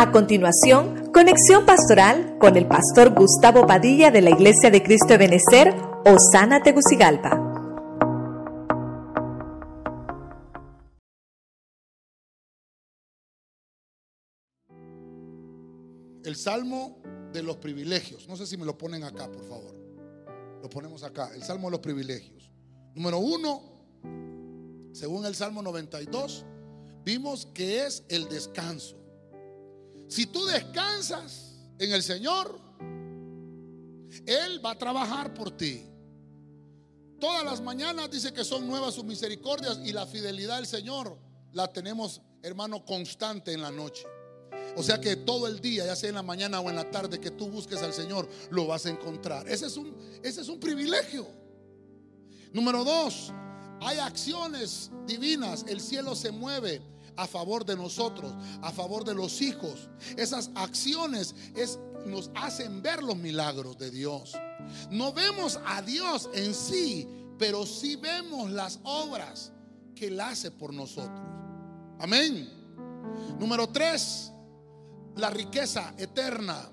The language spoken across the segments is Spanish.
A continuación, conexión pastoral con el pastor Gustavo Padilla de la Iglesia de Cristo de Benecer, Osana Tegucigalpa. El salmo de los privilegios. No sé si me lo ponen acá, por favor. Lo ponemos acá. El salmo de los privilegios. Número uno, según el salmo 92, vimos que es el descanso. Si tú descansas en el Señor, Él va a trabajar por ti. Todas las mañanas dice que son nuevas sus misericordias y la fidelidad del Señor la tenemos, hermano, constante en la noche. O sea que todo el día, ya sea en la mañana o en la tarde, que tú busques al Señor, lo vas a encontrar. Ese es un, ese es un privilegio. Número dos, hay acciones divinas. El cielo se mueve a favor de nosotros, a favor de los hijos. Esas acciones es, nos hacen ver los milagros de Dios. No vemos a Dios en sí, pero sí vemos las obras que Él hace por nosotros. Amén. Número tres, la riqueza eterna.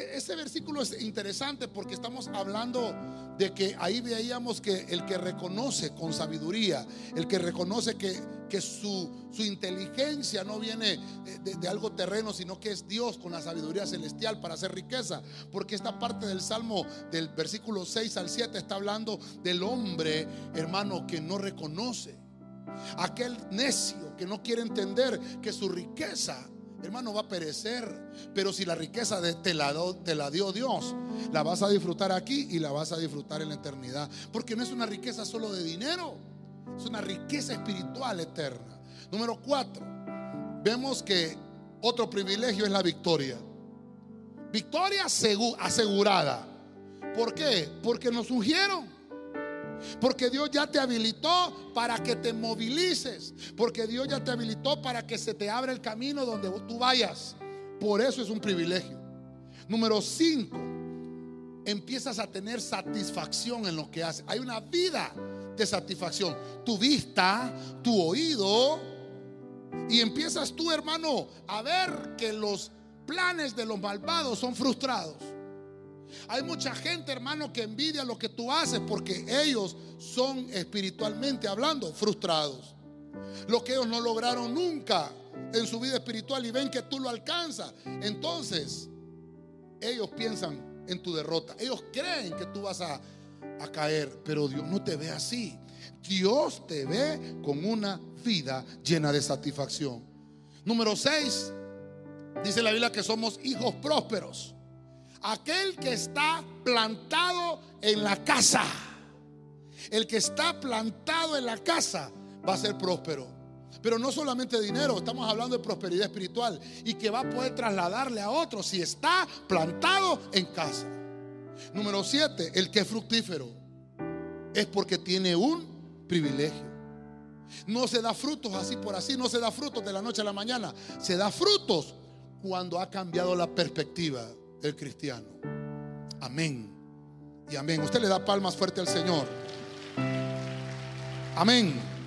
E-, este versículo es interesante porque estamos hablando de que ahí veíamos que el que reconoce con sabiduría, el que reconoce que, que su, su, inteligencia no viene de, de, algo terreno, sino que es Dios con la sabiduría celestial para hacer riqueza. Porque esta parte del Salmo del versículo 6 al 7 está hablando del hombre, hermano, que no reconoce. Aquel necio que no quiere entender que su riqueza hermano, va a perecer. Pero si la riqueza de, te, la, te la dio Dios, la vas a disfrutar aquí y la vas a disfrutar en la eternidad. Porque no es una riqueza solo de dinero, es una riqueza espiritual eterna. Número cuatro, vemos que otro privilegio es la victoria. Victoria asegurada. ¿Por qué? Porque nos ungieron. Porque Dios ya te habilitó para que te movilices. Porque Dios ya te habilitó para que se te abra el camino donde tú vayas. Por eso es un privilegio. Número 5. Empiezas a tener satisfacción en lo que haces. Hay una vida de satisfacción. Tu vista, tu oído. Y empiezas tú, hermano, a ver que los planes de los malvados son frustrados. Hay mucha gente, hermano, que envidia lo que tú haces porque ellos son espiritualmente hablando frustrados. Lo que ellos no lograron nunca en su vida espiritual y ven que tú lo alcanzas. Entonces, ellos piensan en tu derrota. Ellos creen que tú vas a, caer, pero Dios no te ve así. Dios te ve con una vida llena de satisfacción. Número 6, dice la Biblia que somos hijos prósperos. Aquel que está plantado en la casa. El que está plantado en la casa va a ser próspero. Pero no solamente dinero, estamos hablando de prosperidad espiritual y que va a poder trasladarle a otros si está plantado en casa. Número siete, el que es fructífero es porque tiene un privilegio. No se da frutos así por así, no se da frutos de la noche a la mañana, se da frutos cuando ha cambiado la perspectiva el cristiano. Amén. Y amén. Usted le da palmas fuerte al Señor. Amén.